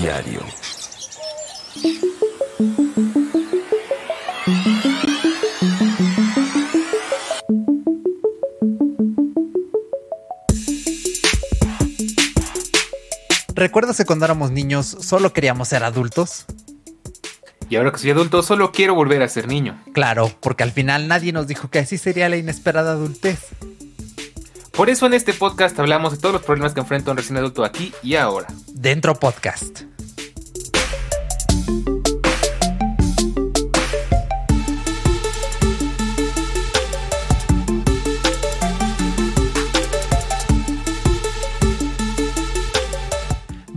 Diario. ¿Recuerdas que cuando éramos niños solo queríamos ser adultos? Y ahora que soy adulto, solo quiero volver a ser niño. Claro, porque al final nadie nos dijo que así sería la inesperada adultez. Por eso en este podcast hablamos de todos los problemas que enfrenta un recién adulto aquí y ahora. Dentro podcast.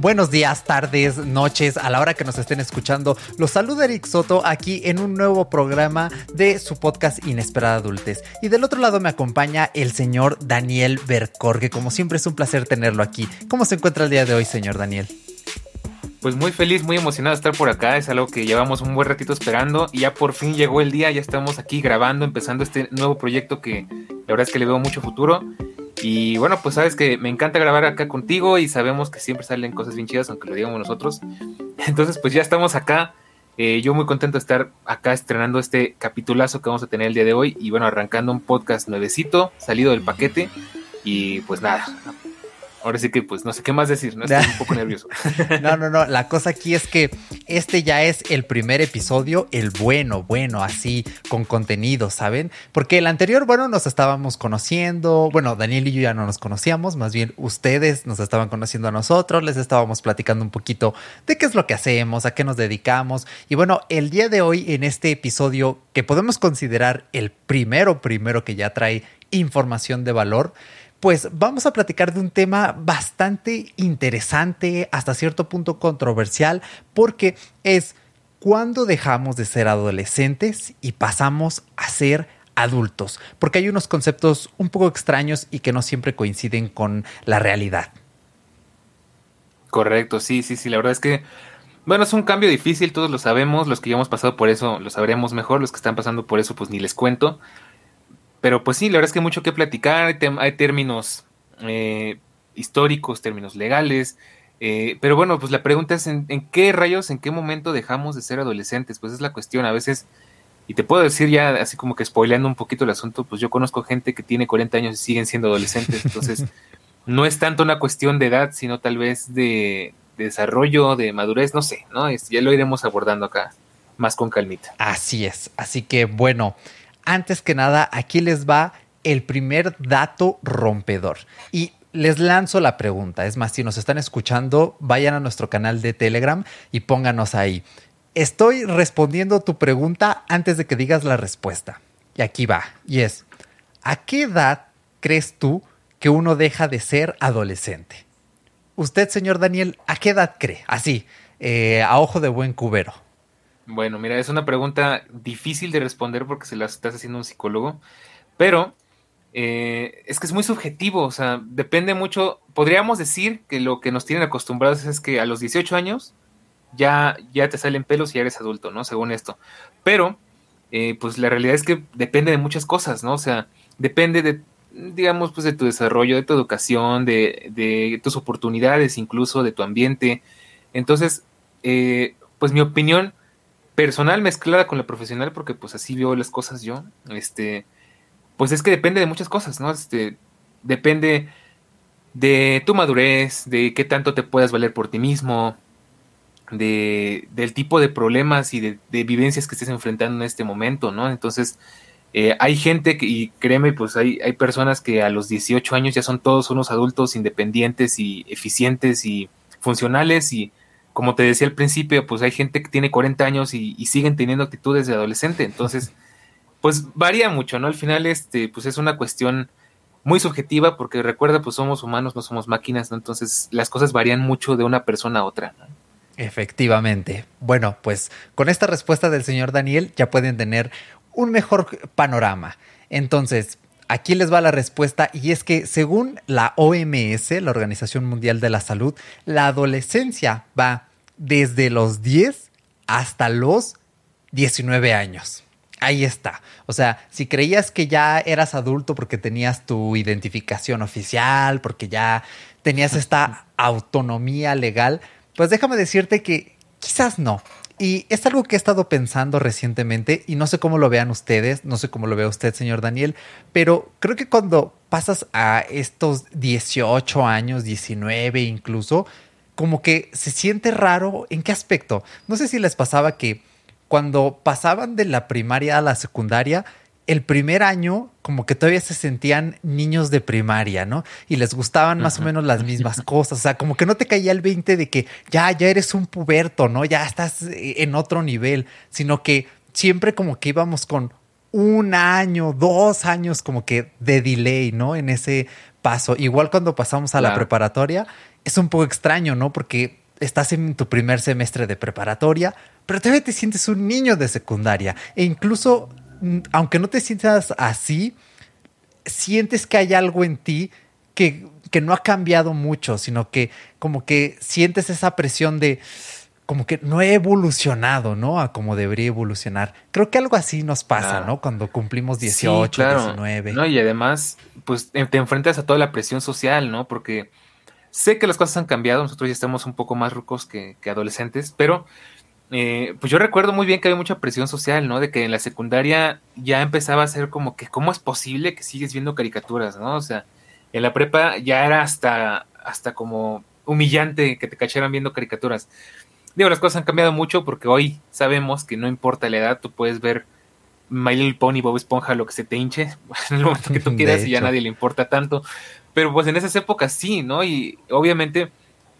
Buenos días, tardes, noches, a la hora que nos estén escuchando. Los saluda Eric Soto aquí en un nuevo programa de su podcast Inesperada Adultez. Y del otro lado me acompaña el señor Daniel Bercor, como siempre es un placer tenerlo aquí. ¿Cómo se encuentra el día de hoy, señor Daniel? Pues muy feliz, muy emocionado de estar por acá. Es algo que llevamos un buen ratito esperando y ya por fin llegó el día. Ya estamos aquí grabando, empezando este nuevo proyecto que la verdad es que le veo mucho futuro. Y bueno, pues sabes que me encanta grabar acá contigo y sabemos que siempre salen cosas bien chidas, aunque lo digamos nosotros. Entonces, pues ya estamos acá. Eh, yo muy contento de estar acá estrenando este capitulazo que vamos a tener el día de hoy. Y bueno, arrancando un podcast nuevecito, salido del paquete. Y pues nada, ahora sí que pues no sé qué más decir, ¿no? Estoy un poco nervioso. No, no, no, la cosa aquí es que este ya es el primer episodio, el bueno, bueno, así, con contenido, ¿saben? Porque el anterior, bueno, nos estábamos conociendo, bueno, Daniel y yo ya no nos conocíamos, más bien ustedes nos estaban conociendo a nosotros, les estábamos platicando un poquito de qué es lo que hacemos, a qué nos dedicamos. Y bueno, el día de hoy, en este episodio que podemos considerar el primero, primero que ya trae información de valor, pues vamos a platicar de un tema bastante interesante, hasta cierto punto controversial, porque es cuándo dejamos de ser adolescentes y pasamos a ser adultos, porque hay unos conceptos un poco extraños y que no siempre coinciden con la realidad. Correcto, sí, sí, sí, la verdad es que, bueno, es un cambio difícil, todos lo sabemos, los que ya hemos pasado por eso lo sabremos mejor, los que están pasando por eso pues ni les cuento, pero pues sí, la verdad es que hay mucho que platicar, hay, términos eh, históricos, términos legales, eh, pero bueno, pues la pregunta es ¿en, qué rayos, en qué momento dejamos de ser adolescentes? Pues es la cuestión, a veces, y te puedo decir ya así como que spoileando un poquito el asunto, pues yo conozco gente que tiene 40 años y siguen siendo adolescentes, entonces no es tanto una cuestión de edad, sino tal vez de, de desarrollo, de madurez, no sé, ¿no? Es, ya lo iremos abordando acá más con calmita. Así es, así que bueno antes que nada, aquí les va el primer dato rompedor. Y les lanzo la pregunta. Es más, si nos están escuchando, vayan a nuestro canal de Telegram y pónganos ahí. Estoy respondiendo tu pregunta antes de que digas la respuesta. Y aquí va. Y es, ¿a qué edad crees tú que uno deja de ser adolescente? Usted, señor Daniel, ¿a qué edad cree? Así, eh, a ojo de buen cubero. Bueno, mira, es una pregunta difícil de responder porque se la estás haciendo un psicólogo, pero eh, es que es muy subjetivo, o sea, depende mucho, podríamos decir que lo que nos tienen acostumbrados es que a los 18 años ya, ya te salen pelos y ya eres adulto, ¿no? Según esto, pero eh, pues la realidad es que depende de muchas cosas, ¿no? O sea, depende de, digamos, pues de tu desarrollo, de tu educación, de, de tus oportunidades, incluso de tu ambiente. Entonces, eh, pues mi opinión personal mezclada con la profesional, porque pues así veo las cosas yo, este, pues es que depende de muchas cosas, ¿no? Este, depende de tu madurez, de qué tanto te puedas valer por ti mismo, de, del tipo de problemas y de, vivencias que estés enfrentando en este momento, ¿no? Entonces, eh, hay gente que, y créeme, pues hay, hay personas que a los 18 años ya son todos unos adultos independientes y eficientes y funcionales y como te decía al principio, pues hay gente que tiene 40 años y, siguen teniendo actitudes de adolescente. Entonces, pues varía mucho, ¿no? Al final, este, pues es una cuestión muy subjetiva porque recuerda, pues somos humanos, no somos máquinas, ¿no? Entonces las cosas varían mucho de una persona a otra. Efectivamente. Bueno, pues con esta respuesta del señor Daniel ya pueden tener un mejor panorama. Entonces, aquí les va la respuesta y es que según la OMS, la Organización Mundial de la Salud, la adolescencia va desde los 10 hasta los 19 años. Ahí está. O sea, si creías que ya eras adulto porque tenías tu identificación oficial, porque ya tenías esta autonomía legal, Pues déjame decirte que quizás no. Y es algo que he estado pensando recientemente y no sé cómo lo vean ustedes, no sé cómo lo vea usted, señor Daniel, pero creo que cuando pasas a estos 18 años, 19 incluso, como que se siente raro. ¿En qué aspecto? No sé si les pasaba que cuando pasaban de la primaria a la secundaria, el primer año como que todavía se sentían niños de primaria, ¿no? Y les gustaban más o menos las mismas cosas, o sea, como que no te caía el 20 de que ya, ya eres un puberto, ¿no? Ya estás eh, en otro nivel, sino que siempre como que íbamos con un año, dos años como que de delay, ¿no? En ese paso. Igual cuando pasamos a la preparatoria, es un poco extraño, ¿no? Porque estás en tu primer semestre de preparatoria, pero todavía te sientes un niño de secundaria. E incluso aunque no te sientas así, sientes que hay algo en ti que, que no ha cambiado mucho, sino que como que sientes esa presión de como que no he evolucionado, ¿no? A como debería evolucionar. Creo que algo así nos pasa, ¿no? Cuando cumplimos 18, 19. No, y además, pues te enfrentas a toda la presión social, ¿no? Porque sé que las cosas han cambiado, nosotros ya estamos un poco más rucos que, que adolescentes, pero eh, pues yo recuerdo muy bien que había mucha presión social, ¿no? De que en la secundaria ya empezaba a ser como que, ¿cómo es posible que sigues viendo caricaturas, ¿no? O sea, en la prepa ya era hasta, hasta como humillante que te cacharan viendo caricaturas. Digo, las cosas han cambiado mucho porque hoy sabemos que no importa la edad, tú puedes ver My Little Pony, Bob Esponja, lo que se te hinche, en el momento que tú quieras y ya a nadie le importa tanto. Pero pues en esas épocas sí, ¿no? Y obviamente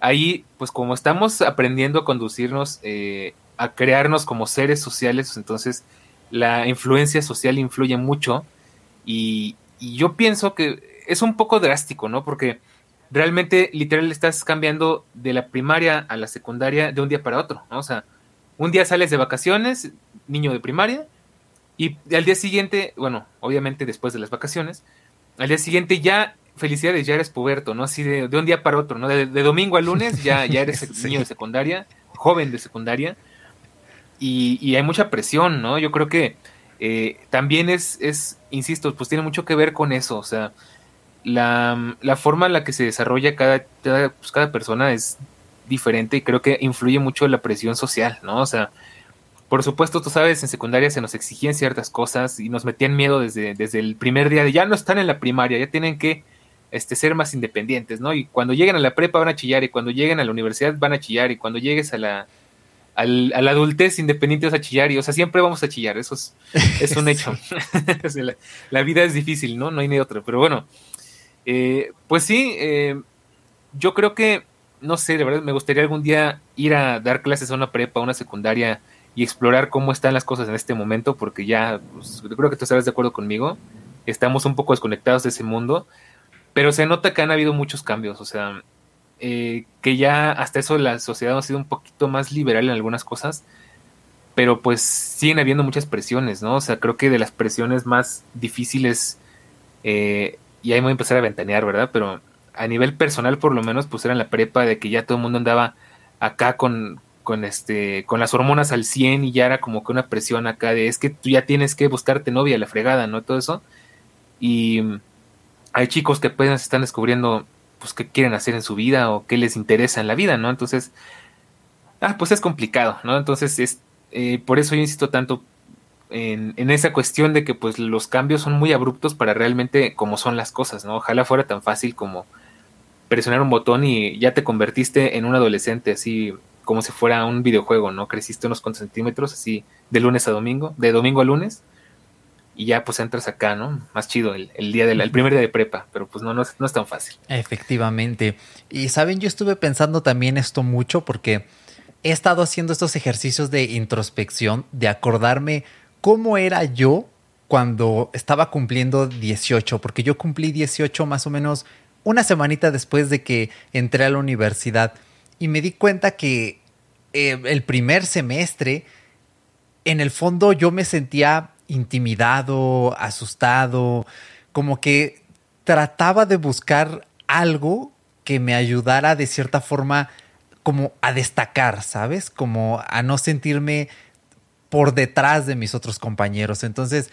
ahí, pues como estamos aprendiendo a conducirnos, eh, a crearnos como seres sociales, entonces la influencia social influye mucho y, yo pienso que es un poco drástico, ¿no? Porque realmente literal estás cambiando de la primaria a la secundaria de un día para otro, ¿no? O sea, un día sales de vacaciones, niño de primaria, y al día siguiente, bueno, obviamente después de las vacaciones, al día siguiente ya felicidades, ya eres puberto, ¿no? Así de, un día para otro, ¿no? De, domingo a lunes ya, ya eres niño de secundaria, joven de secundaria, y, hay mucha presión, ¿no? Yo creo que eh, también es, es, insisto, pues tiene mucho que ver con eso, o sea, la, la forma en la que se desarrolla cada, cada, pues cada persona es diferente y creo que influye mucho la presión social, ¿no? O sea, por supuesto, tú sabes, en secundaria se nos exigían ciertas cosas y nos metían miedo desde, desde el primer día de ya no están en la primaria, ya tienen que este, ser más independientes, ¿no? Y cuando lleguen a la prepa van a chillar y cuando lleguen a la universidad van a chillar y cuando llegues a la, al, a la adultez independiente vas a chillar y, o sea, siempre vamos a chillar, eso es, es un hecho. la, vida es difícil, ¿no? No hay ni otro, pero bueno, eh, pues sí, eh, yo creo que, no sé, de verdad me gustaría algún día ir a dar clases a una prepa, a una secundaria y explorar cómo están las cosas en este momento, porque ya, pues, creo que tú estarás de acuerdo conmigo, estamos un poco desconectados de ese mundo pero se nota que han habido muchos cambios, o sea, eh, que ya hasta eso la sociedad ha sido un poquito más liberal en algunas cosas, pero pues siguen habiendo muchas presiones, ¿no? O sea, creo que de las presiones más difíciles, eh, y ahí voy a empezar a ventanear, ¿verdad? Pero a nivel personal, por lo menos, pues era en la prepa de que ya todo el mundo andaba acá con, con este, con las hormonas al 100 y ya era como que una presión acá de es que tú ya tienes que buscarte novia, la fregada, ¿no? Todo eso. Y hay chicos que apenas están descubriendo pues qué quieren hacer en su vida o qué les interesa en la vida, ¿no? Entonces, ah, pues es complicado, ¿no? Entonces, es, eh, por eso yo insisto tanto en, en, esa cuestión de que pues los cambios son muy abruptos para realmente como son las cosas, ¿no? Ojalá fuera tan fácil como presionar un botón y ya te convertiste en un adolescente, así como si fuera un videojuego, ¿no? Creciste unos cuantos centímetros, así de lunes a domingo, de domingo a lunes, y ya pues entras acá, ¿no? Más chido el, día del el primer día de prepa, pero pues no, no es, no es tan fácil. Efectivamente. Y saben, yo estuve pensando también esto mucho porque he estado haciendo estos ejercicios de introspección, de acordarme cómo era yo cuando estaba cumpliendo 18, porque yo cumplí 18 más o menos una semanita después de que entré a la universidad y me di cuenta que eh, el primer semestre, en el fondo yo me sentía intimidado, asustado, como que trataba de buscar algo que me ayudara de cierta forma como a destacar, ¿sabes? Como a no sentirme por detrás de mis otros compañeros. Entonces,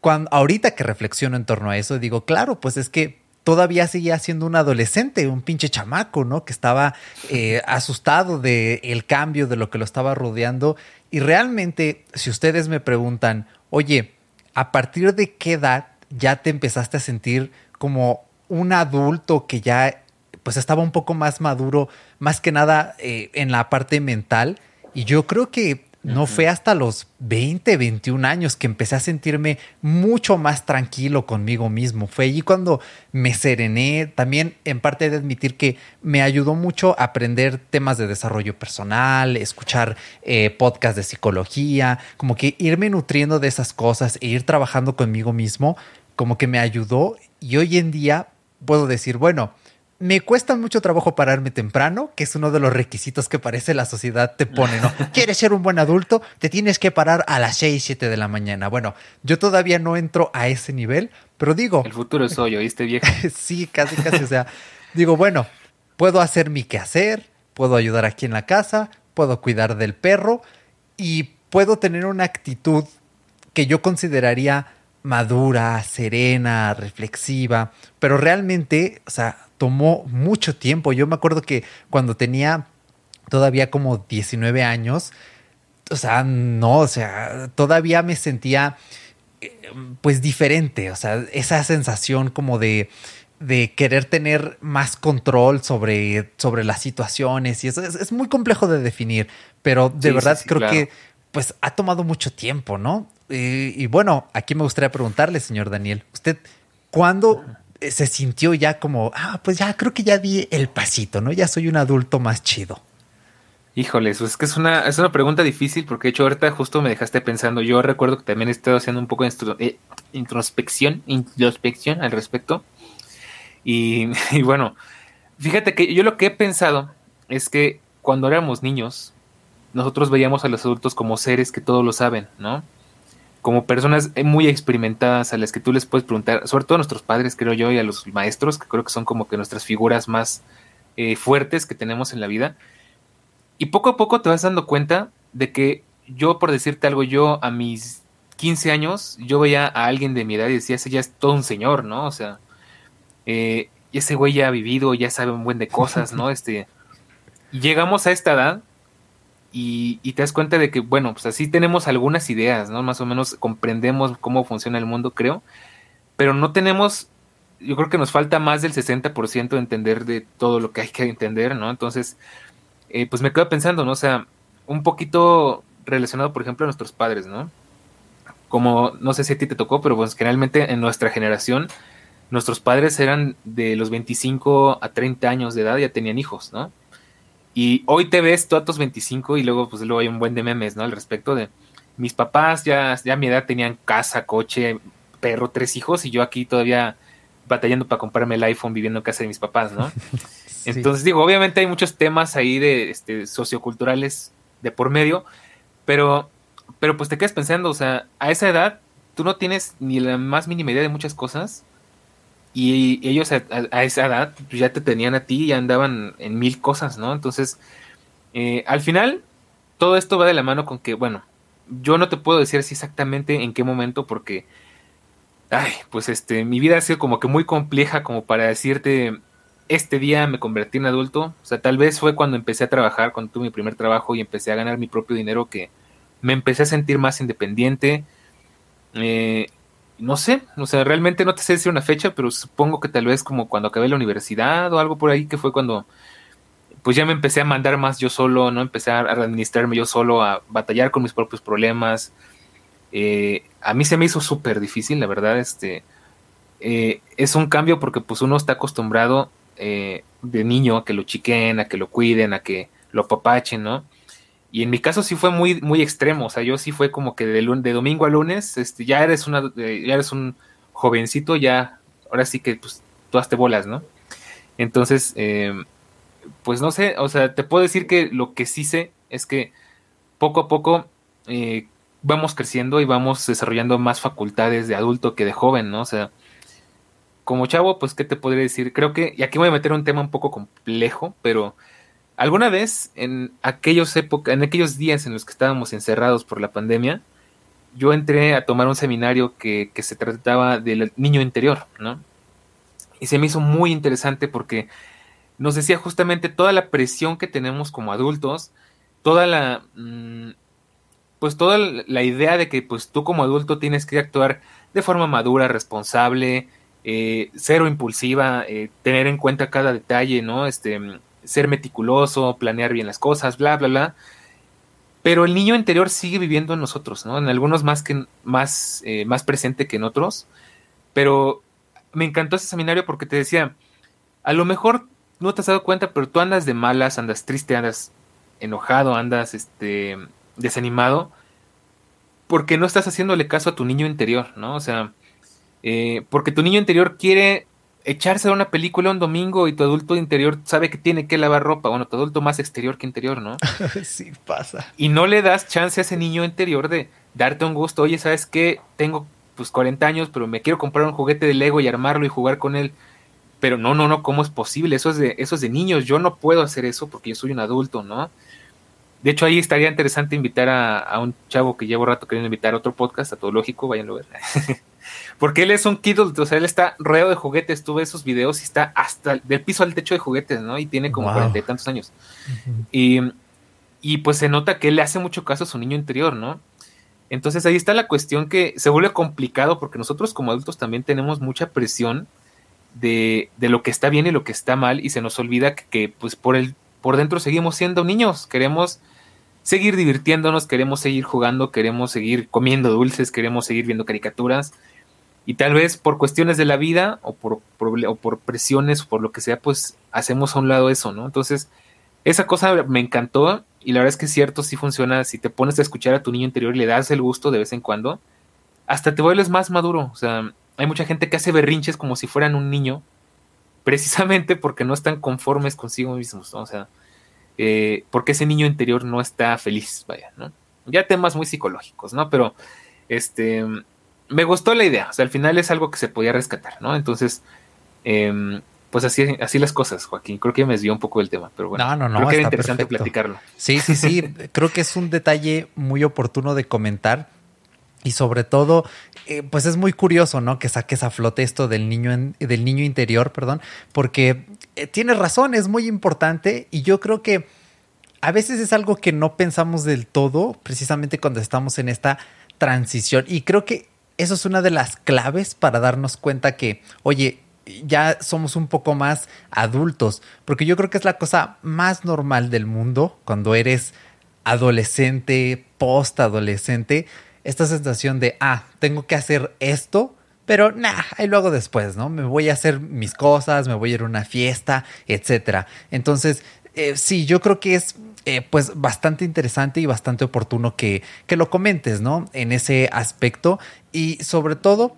cuando, ahorita que reflexiono en torno a eso, digo, claro, pues es que todavía seguía siendo un adolescente, un pinche chamaco, ¿no? Que estaba eh, asustado de el cambio, de lo que lo estaba rodeando. Y realmente, si ustedes me preguntan, oye, ¿a partir de qué edad ya te empezaste a sentir como un adulto que ya pues estaba un poco más maduro, más que nada eh, en la parte mental? Y yo creo que no fue hasta los 20, 21 años que empecé a sentirme mucho más tranquilo conmigo mismo. Fue allí cuando me serené. También en parte de admitir que me ayudó mucho a aprender temas de desarrollo personal, escuchar eh, podcasts de psicología, como que irme nutriendo de esas cosas e ir trabajando conmigo mismo, como que me ayudó. Y hoy en día puedo decir, bueno, me cuesta mucho trabajo pararme temprano, que es uno de los requisitos que parece la sociedad te pone, ¿no? ¿Quieres ser un buen adulto? Te tienes que parar a las 6, 7 de la mañana. Bueno, yo todavía no entro a ese nivel, pero digo... El futuro es hoy, ¿oíste viejo? sí, casi, casi. O sea, digo, bueno, puedo hacer mi quehacer, puedo ayudar aquí en la casa, puedo cuidar del perro y puedo tener una actitud que yo consideraría madura, serena, reflexiva, pero realmente, o sea, tomó mucho tiempo. Yo me acuerdo que cuando tenía todavía como 19 años, o sea, no, o sea, todavía me sentía eh, pues diferente, o sea, esa sensación como de, de querer tener más control sobre, sobre las situaciones y eso es, muy complejo de definir, pero de verdad creo que pues ha tomado mucho tiempo, ¿no? Y, y, bueno, aquí me gustaría preguntarle, señor Daniel, ¿usted cuándo eh, se sintió ya como, ah, pues ya creo que ya di el pasito, ¿no? Ya soy un adulto más chido. Híjoles, pues es que es una, es una pregunta difícil porque de hecho ahorita justo me dejaste pensando. Yo recuerdo que también he estado haciendo un poco de eh, introspección, introspección al respecto. Y bueno, fíjate que yo lo que he pensado es que cuando éramos niños, nosotros veíamos a los adultos como seres que todo lo saben, ¿no? Como personas muy experimentadas a las que tú les puedes preguntar, sobre todo a nuestros padres, creo yo, y a los maestros, que creo que son como que nuestras figuras más eh, fuertes que tenemos en la vida. Y poco a poco te vas dando cuenta de que yo, por decirte algo, yo a mis 15 años, yo veía a alguien de mi edad y decía, ese ya es todo un señor, ¿no? O sea, eh, ese güey ya ha vivido, ya sabe un buen de cosas, ¿no? Este, llegamos a esta edad y, te das cuenta de que, bueno, pues así tenemos algunas ideas, ¿no? Más o menos comprendemos cómo funciona el mundo, creo, pero no tenemos, yo creo que nos falta más del 60% de entender de todo lo que hay que entender, ¿no? Entonces, eh, pues me quedo pensando, ¿no? O sea, un poquito relacionado, por ejemplo, a nuestros padres, ¿no? Como, no sé si a ti te tocó, pero pues generalmente en nuestra generación, nuestros padres eran de los 25 a 30 años de edad, ya tenían hijos, ¿no? Y hoy te ves tú a tus 25 y luego pues luego hay un buen de memes, ¿no? Al respecto de mis papás ya, ya a mi edad tenían casa, coche, perro, tres hijos y yo aquí todavía batallando para comprarme el iPhone viviendo en casa de mis papás, ¿no? Entonces digo, obviamente hay muchos temas ahí de este, socioculturales de por medio, pero, pero pues te quedas pensando, o sea, a esa edad tú no tienes ni la más mínima idea de muchas cosas y ellos a, esa edad pues, ya te tenían a ti y andaban en mil cosas, ¿no? Entonces, eh, al final, todo esto va de la mano con que, bueno, yo no te puedo decir así exactamente en qué momento porque, ay, pues este, mi vida ha sido como que muy compleja como para decirte, este día me convertí en adulto, o sea, tal vez fue cuando empecé a trabajar, cuando tuve mi primer trabajo y empecé a ganar mi propio dinero que me empecé a sentir más independiente. Eh, no sé, o sea, realmente no te sé decir una fecha, pero supongo que tal vez como cuando acabé la universidad o algo por ahí, que fue cuando pues ya me empecé a mandar más yo solo, ¿no? Empecé a administrarme yo solo, a batallar con mis propios problemas. Eh, a mí se me hizo súper difícil, la verdad, este, eh, es un cambio porque pues uno está acostumbrado eh, de niño a que lo chiquen, a que lo cuiden, a que lo apapachen, ¿no? Y en mi caso sí fue muy, muy extremo, o sea, yo sí fue como que de, de domingo a lunes, este, ya eres una, eh, ya eres un jovencito, ya, ahora sí que pues tú hazte bolas, ¿no? Entonces, eh, pues no sé, o sea, te puedo decir que lo que sí sé es que poco a poco eh, vamos creciendo y vamos desarrollando más facultades de adulto que de joven, ¿no? O sea, como chavo, pues, ¿qué te podría decir? Creo que, y aquí voy a meter un tema un poco complejo, pero Alguna vez, en aquellos, época, en aquellos días en los que estábamos encerrados por la pandemia, yo entré a tomar un seminario que, se trataba del niño interior, ¿no? Y se me hizo muy interesante porque nos decía justamente toda la presión que tenemos como adultos, toda la... Mm, pues toda la idea de que pues tú como adulto tienes que actuar de forma madura, responsable, eh, cero impulsiva, eh, tener en cuenta cada detalle, ¿no? Este, ser meticuloso, planear bien las cosas, bla, bla, bla. Pero el niño interior sigue viviendo en nosotros, ¿no? En algunos más que más, eh, más presente que en otros. Pero me encantó ese seminario porque te decía, a lo mejor no te has dado cuenta, pero tú andas de malas, andas triste, andas enojado, andas este desanimado, porque no estás haciéndole caso a tu niño interior, ¿no? O sea, eh, porque tu niño interior quiere echarse a una película un domingo y tu adulto interior sabe que tiene que lavar ropa, bueno, tu adulto más exterior que interior, ¿no? sí, pasa. Y no le das chance a ese niño interior de darte un gusto, oye, ¿sabes qué? Tengo pues 40 años, pero me quiero comprar un juguete de Lego y armarlo y jugar con él. Pero no, no, no, ¿cómo es posible? Eso es de, eso es de niños, yo no puedo hacer eso porque yo soy un adulto, ¿no? De hecho, ahí estaría interesante invitar a, un chavo que llevo rato queriendo invitar a otro podcast, a todo lógico, váyanlo a ver. Porque él es un kid, o sea, él está rodeado de juguetes. Tú ves esos videos y está hasta del piso al techo de juguetes, ¿no? Y tiene como cuarenta y tantos años. y, y pues se nota que él le hace mucho caso a su niño interior, ¿no? Entonces ahí está la cuestión que se vuelve complicado porque nosotros como adultos también tenemos mucha presión de, de lo que está bien y lo que está mal y se nos olvida que, que pues por el por dentro seguimos siendo niños, queremos seguir divirtiéndonos, queremos seguir jugando, queremos seguir comiendo dulces, queremos seguir viendo caricaturas. Y tal vez por cuestiones de la vida o por, o por presiones o por lo que sea, pues hacemos a un lado eso, ¿no? Entonces, esa cosa me encantó y la verdad es que es cierto, sí funciona. Si te pones a escuchar a tu niño interior y le das el gusto de vez en cuando, hasta te vuelves más maduro. O sea, hay mucha gente que hace berrinches como si fueran un niño precisamente porque no están conformes consigo mismos, ¿no? o sea, eh, porque ese niño interior no está feliz, vaya, ¿no? Ya temas muy psicológicos, ¿no? Pero, este, me gustó la idea, o sea, al final es algo que se podía rescatar, ¿no? Entonces, em, pues así, así las cosas, Joaquín. Creo que me desvió un poco del tema, pero bueno. No, no, no. Creo que era interesante platicarlo. Sí, sí, sí. creo que es un detalle muy oportuno de comentar y sobre todo, eh, pues es muy curioso, ¿no? Que saques a flote esto del niño, del niño interior, perdón, porque eh, tienes razón, es muy importante y yo creo que a veces es algo que no pensamos del todo, precisamente cuando estamos en esta transición. Y creo que eso es una de las claves para darnos cuenta que, oye, ya somos un poco más adultos, porque yo creo que es la cosa más normal del mundo cuando eres adolescente, post-adolescente, esta sensación de, ah, tengo que hacer esto, pero nah, ahí luego después, ¿no? Me voy a hacer mis cosas, me voy a ir a una fiesta, etcétera. Entonces, eh, sí, yo creo que es eh, pues bastante interesante y bastante oportuno que, que lo comentes, ¿no? En ese aspecto y sobre todo,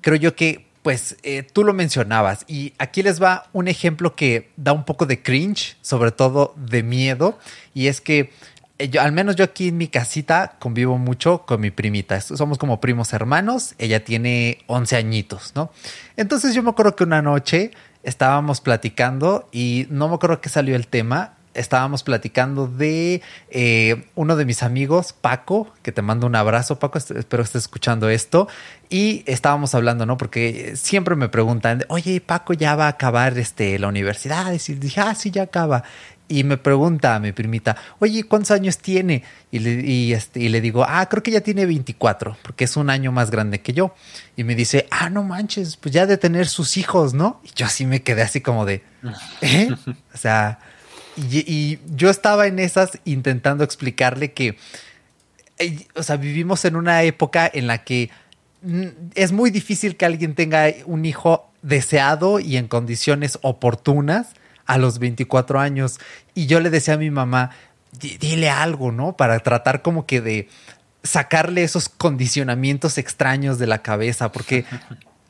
creo yo que pues eh, tú lo mencionabas y aquí les va un ejemplo que da un poco de cringe, sobre todo de miedo, y es que eh, yo, al menos yo aquí en mi casita convivo mucho con mi primita. Somos como primos hermanos. Ella tiene 11 añitos, ¿no? Entonces yo me acuerdo que una noche estábamos platicando y no me acuerdo qué salió el tema. Estábamos platicando de eh, uno de mis amigos, Paco, que te mando un abrazo, Paco, espero que estés escuchando esto. Y estábamos hablando, ¿no? Porque siempre me preguntan, oye, Paco ya va a acabar este, la universidad. Y dije, ah, sí, ya acaba y me pregunta a mi primita, oye, ¿cuántos años tiene? Y le, este, y le digo, ah, creo que ya tiene 24, porque es un año más grande que yo. Y me dice, ah, no manches, pues ya de tener sus hijos, ¿no? Y yo así me quedé así como de, ¿eh? O sea, y, yo estaba en esas intentando explicarle que, eh, o sea, vivimos en una época en la que es muy difícil que alguien tenga un hijo deseado y en condiciones oportunas a los 24 años. Y yo le decía a mi mamá, dile algo, ¿no? Para tratar como que de sacarle esos condicionamientos extraños de la cabeza, porque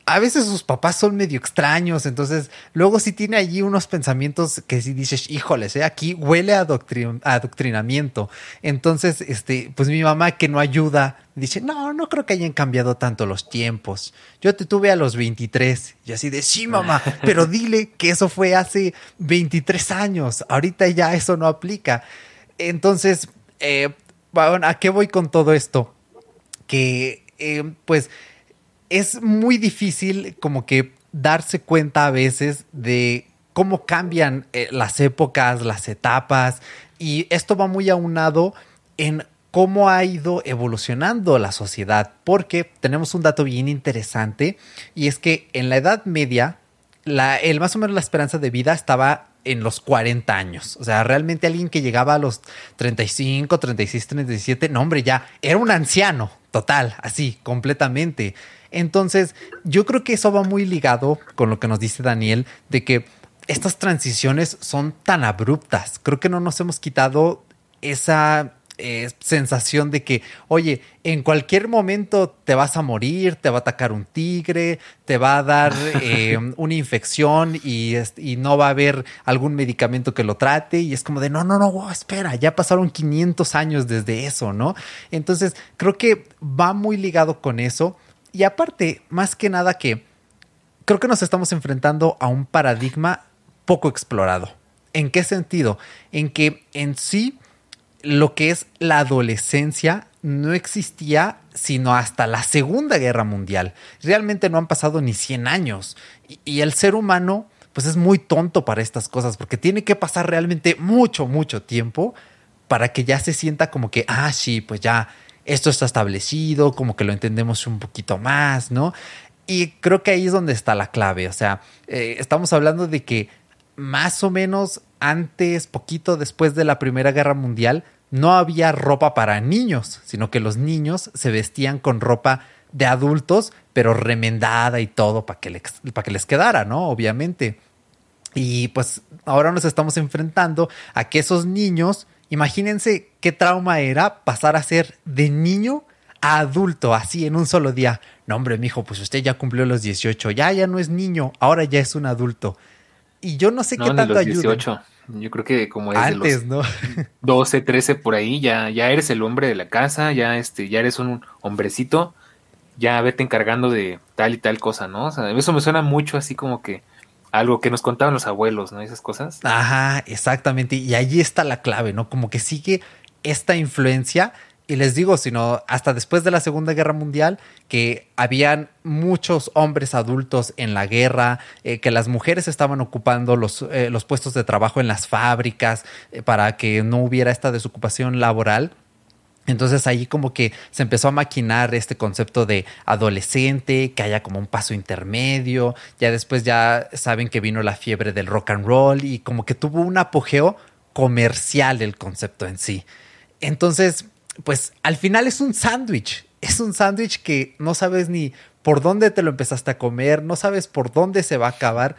a veces sus papás son medio extraños, entonces luego si tiene allí unos pensamientos que si dices, híjoles, ¿eh? aquí huele a, adoctrinamiento. Entonces, este, pues mi mamá que no ayuda, dice, no, no creo que hayan cambiado tanto los tiempos. Yo te tuve a los 23 y así de, sí, mamá, pero dile que eso fue hace 23 años, ahorita ya eso no aplica. Entonces, eh, bueno, ¿a qué voy con todo esto? Que, eh, pues, es muy difícil como que darse cuenta a veces de cómo cambian eh, las épocas, las etapas, y esto va muy aunado en cómo ha ido evolucionando la sociedad, porque tenemos un dato bien interesante, y es que en la Edad Media, la, el, más o menos la esperanza de vida estaba en los 40 años. O sea, realmente alguien que llegaba a los 35, 36, 37, no hombre, ya era un anciano, total, así, completamente. Entonces, yo creo que eso va muy ligado con lo que nos dice Daniel, de que estas transiciones son tan abruptas. Creo que no nos hemos quitado esa eh, sensación de que, oye, en cualquier momento te vas a morir, te va a atacar un tigre, te va a dar eh, una infección y, y, no va a haber algún medicamento que lo trate. Y es como de, no, no, no, espera, ya pasaron 500 años desde eso, ¿no? Entonces, creo que va muy ligado con eso. Y aparte, más que nada que creo que nos estamos enfrentando a un paradigma poco explorado. ¿En qué sentido? En que en sí lo que es la adolescencia no existía sino hasta la Segunda Guerra Mundial. Realmente no han pasado ni 100 años. Y, el ser humano, pues es muy tonto para estas cosas, porque tiene que pasar realmente mucho, mucho tiempo para que ya se sienta como que, ah, sí, pues ya esto está establecido, como que lo entendemos un poquito más, ¿no? Y creo que ahí es donde está la clave. O sea, eh, estamos hablando de que más o menos antes, poquito después de la Primera Guerra Mundial, no había ropa para niños, sino que los niños se vestían con ropa de adultos, pero remendada y todo para que, les, para que les quedara, ¿no? Obviamente. Y pues ahora nos estamos enfrentando a que esos niños, imagínense qué trauma era pasar a ser de niño a adulto, así en un solo día. No, hombre, mijo, pues usted ya cumplió los 18, ya, ya no es niño, ahora ya es un adulto. Y yo no sé qué tanto ayuda. 18. Yo creo que como es Antes, de los ¿no? 12, 13 por ahí, ya, ya eres el hombre de la casa, ya este, ya eres un hombrecito, ya vete encargando de tal y tal cosa, ¿no? O sea, eso me suena mucho así como que algo que nos contaban los abuelos, ¿no? Esas cosas. Ajá, exactamente. Y allí está la clave, ¿no? Como que sigue esta influencia y les digo, sino hasta después de la Segunda Guerra Mundial, que habían muchos hombres adultos en la guerra, eh, que las mujeres estaban ocupando los, eh, los, puestos de trabajo en las fábricas eh, para que no hubiera esta desocupación laboral. Entonces ahí como que se empezó a maquinar este concepto de adolescente, que haya como un paso intermedio, ya después ya saben que vino la fiebre del rock and roll y como que tuvo un apogeo comercial el concepto en sí. Entonces, pues al final es un sándwich. Es un sándwich que no sabes ni por dónde te lo empezaste a comer, no sabes por dónde se va a acabar.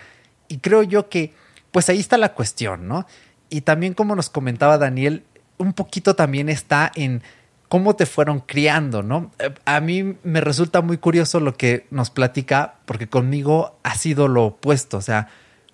Y creo yo que, pues ahí está la cuestión, ¿no? Y también como nos comentaba Daniel, un poquito también está en cómo te fueron criando, ¿no? Eh, a mí me resulta muy curioso lo que nos platica, porque conmigo ha sido lo opuesto. O sea,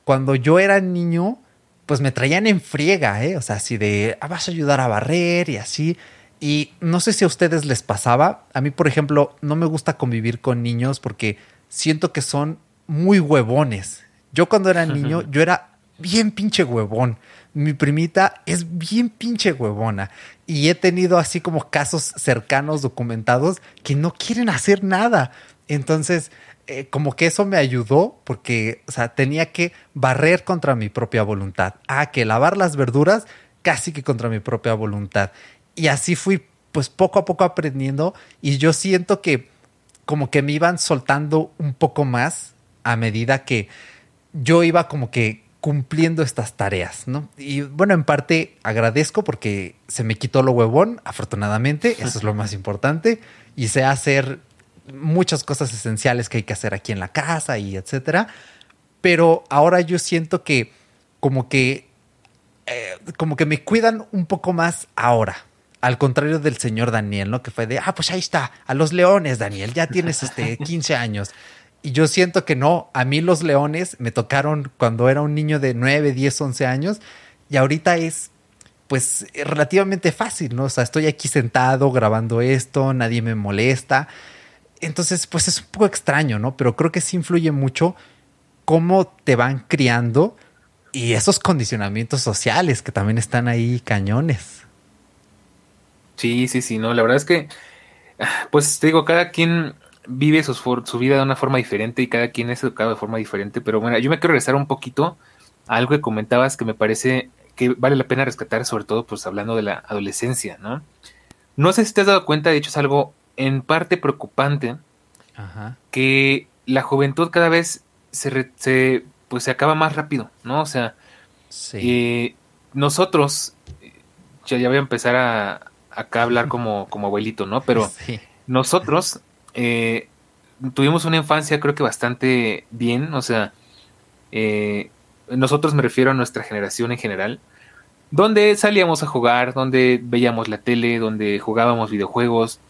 cuando yo era niño, pues me traían en friega, ¿eh? O sea, así de, ah, vas a ayudar a barrer y así. Y no sé si a ustedes les pasaba. A mí, por ejemplo, no me gusta convivir con niños porque siento que son muy huevones. Yo cuando era niño, yo era bien pinche huevón. Mi primita es bien pinche huevona. Y he tenido así como casos cercanos documentados que no quieren hacer nada. Entonces, eh, como que eso me ayudó porque, o sea, tenía que barrer contra mi propia voluntad. Ah, que lavar las verduras casi que contra mi propia voluntad. Y así fui pues poco a poco aprendiendo y yo siento que como que me iban soltando un poco más a medida que yo iba como que cumpliendo estas tareas, ¿no? Y bueno, en parte agradezco porque se me quitó lo huevón, afortunadamente, eso es lo más importante, y sé hacer muchas cosas esenciales que hay que hacer aquí en la casa y etcétera, pero ahora yo siento que como que eh, como que me cuidan un poco más ahora, al contrario del señor Daniel, ¿no? Que fue de, ah, pues ahí está, a los leones, Daniel, ya tienes este 15 años. Y yo siento que no, a mí los leones me tocaron cuando era un niño de 9, 10, 11 años y ahorita es pues relativamente fácil, ¿no? O sea, estoy aquí sentado grabando esto, nadie me molesta. Entonces, pues es un poco extraño, ¿no? Pero creo que sí influye mucho cómo te van criando y esos condicionamientos sociales que también están ahí cañones. Sí, sí, sí, no, la verdad es que, pues te digo, cada quien vive su, su, vida de una forma diferente y cada quien es educado de forma diferente. Pero bueno, yo me quiero regresar un poquito a algo que comentabas que me parece que vale la pena rescatar, sobre todo pues hablando de la adolescencia, ¿no? No sé si te has dado cuenta, de hecho es algo en parte preocupante, que la juventud cada vez se, se, pues se acaba más rápido, ¿no? O sea, eh, nosotros, ya, ya voy a empezar a acá hablar como, como abuelito, ¿no? Pero nosotros eh, tuvimos una infancia creo que bastante bien, o sea, eh, nosotros me refiero a nuestra generación en general, donde salíamos a jugar, donde veíamos la tele, donde jugábamos videojuegos,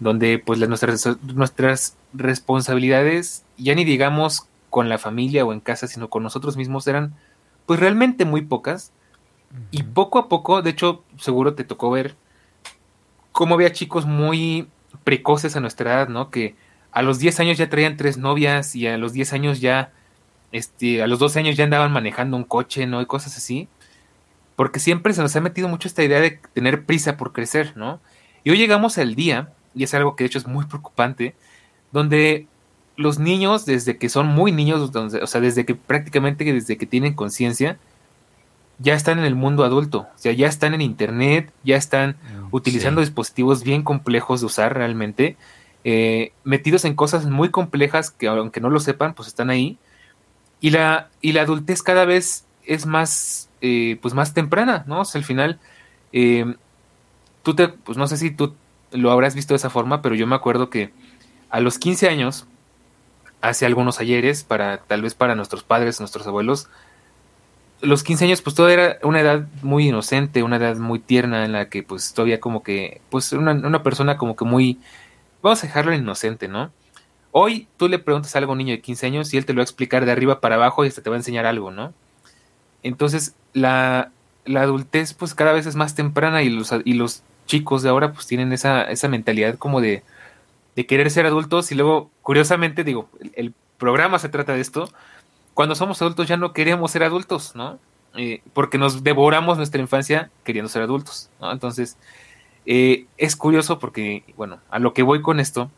donde pues nuestras, nuestras responsabilidades, ya ni digamos con la familia o en casa, sino con nosotros mismos, eran pues realmente muy pocas. Y poco a poco, de hecho, seguro te tocó ver cómo había chicos muy precoces a nuestra edad, ¿no? Que a los 10 años ya traían tres novias y a los 10 años ya, este, a los 12 años ya andaban manejando un coche, ¿no? Y cosas así. Porque siempre se nos ha metido mucho esta idea de tener prisa por crecer, ¿no? Y hoy llegamos al día, y es algo que de hecho es muy preocupante, donde los niños, desde que son muy niños, o sea, desde que prácticamente desde que tienen conciencia, ya están en el mundo adulto, o sea, ya están en internet, ya están utilizando dispositivos bien complejos de usar realmente, eh, metidos en cosas muy complejas que aunque no lo sepan, pues están ahí. Y la, y la adultez cada vez es más, eh, pues más temprana, ¿no? O sea, al final, eh, tú te, pues no sé si tú lo habrás visto de esa forma, pero yo me acuerdo que a los 15 años, hace algunos ayeres, para, tal vez para nuestros padres, nuestros abuelos, los 15 años, pues todavía era una edad muy inocente, una edad muy tierna en la que pues todavía como que, pues una, una persona como que muy, vamos a dejarlo inocente, ¿no? Hoy tú le preguntas algo a un niño de 15 años y él te lo va a explicar de arriba para abajo y hasta te va a enseñar algo, ¿no? Entonces, la, la adultez pues cada vez es más temprana y los, y los chicos de ahora pues tienen esa, esa mentalidad como de, de querer ser adultos y luego, curiosamente, digo, el programa se trata de esto, cuando somos adultos ya no queremos ser adultos, ¿no? Eh, porque nos devoramos nuestra infancia queriendo ser adultos, ¿no? Entonces, eh, es curioso porque, bueno, a lo que voy con esto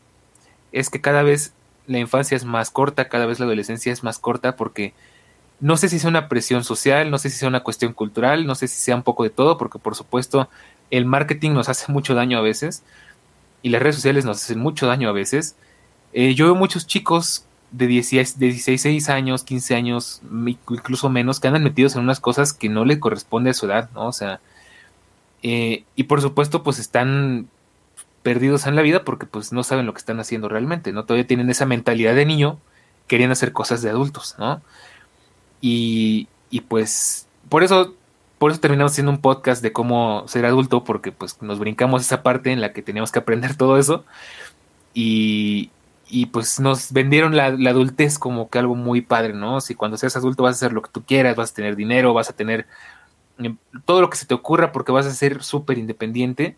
es que cada vez la infancia es más corta, cada vez la adolescencia es más corta porque no sé si sea una presión social, no sé si sea una cuestión cultural, no sé si sea un poco de todo, porque por supuesto el marketing nos hace mucho daño a veces y las redes sociales nos hacen mucho daño a veces. Eh, yo veo muchos chicos de 16, años, 15 años, incluso menos, que andan metidos en unas cosas que no le corresponde a su edad, ¿no? O sea, eh, y por supuesto, pues están perdidos en la vida porque pues no saben lo que están haciendo realmente, ¿no? Todavía tienen esa mentalidad de niño, querían hacer cosas de adultos, ¿no? Y, y pues por eso, por eso terminamos haciendo un podcast de cómo ser adulto, porque pues nos brincamos esa parte en la que teníamos que aprender todo eso. Y, y pues nos vendieron la, adultez como que algo muy padre, ¿no? Si cuando seas adulto vas a hacer lo que tú quieras, vas a tener dinero, vas a tener em, todo lo que se te ocurra porque vas a ser súper independiente.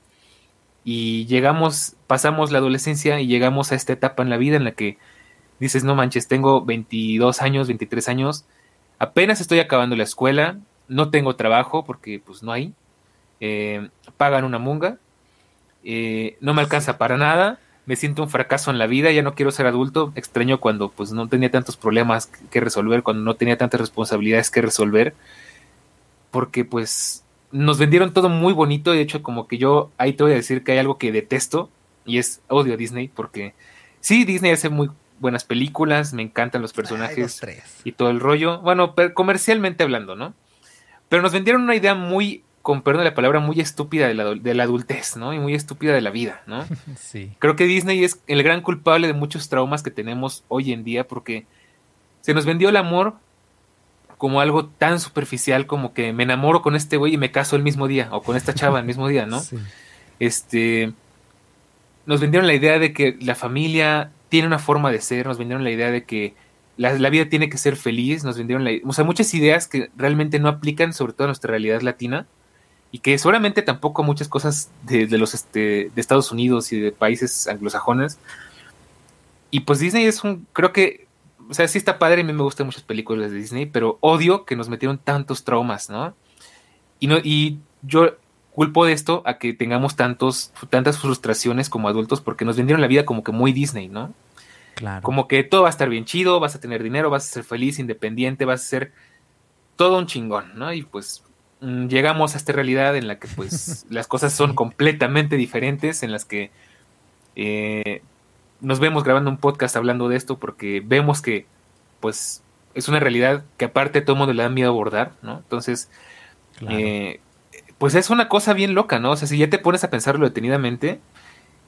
Y llegamos, pasamos la adolescencia y llegamos a esta etapa en la vida en la que dices, no manches, tengo 22 años, 23 años, apenas estoy acabando la escuela, no tengo trabajo porque pues no hay, eh, pagan una munga, eh, no me alcanza para nada me siento un fracaso en la vida, ya no quiero ser adulto, extraño cuando pues no tenía tantos problemas que resolver, cuando no tenía tantas responsabilidades que resolver, porque pues nos vendieron todo muy bonito, de hecho como que yo ahí te voy a decir que hay algo que detesto y es odio a Disney, porque sí, Disney hace muy buenas películas, me encantan los personajes y todo el rollo, bueno, comercialmente hablando, ¿no? Pero nos vendieron una idea muy con perdón la palabra, muy estúpida de la, de la, adultez, ¿no? Y muy estúpida de la vida, ¿no? Sí. Creo que Disney es el gran culpable de muchos traumas que tenemos hoy en día porque se nos vendió el amor como algo tan superficial como que me enamoro con este güey y me caso el mismo día o con esta chava el mismo día, ¿no? Sí. Este nos vendieron la idea de que la familia tiene una forma de ser, nos vendieron la idea de que la, la vida tiene que ser feliz, nos vendieron la, o sea, muchas ideas que realmente no aplican sobre todo a nuestra realidad latina y que seguramente tampoco muchas cosas de, los este, de Estados Unidos y de países anglosajones. Y pues Disney es un, creo que, o sea, sí está padre, a mí me gustan muchas películas de Disney, pero odio que nos metieron tantos traumas, ¿no? Y, no, y yo culpo de esto a que tengamos tantos, tantas frustraciones como adultos porque nos vendieron la vida como que muy Disney, ¿no? Claro. Como que todo va a estar bien chido, vas a tener dinero, vas a ser feliz, independiente, vas a ser todo un chingón, ¿no? Y pues llegamos a esta realidad en la que pues las cosas son completamente diferentes, en las que eh, nos vemos grabando un podcast hablando de esto porque vemos que pues es una realidad que aparte todo el mundo le da miedo abordar, ¿no? Entonces, eh, pues es una cosa bien loca, ¿no? O sea, si ya te pones a pensarlo detenidamente,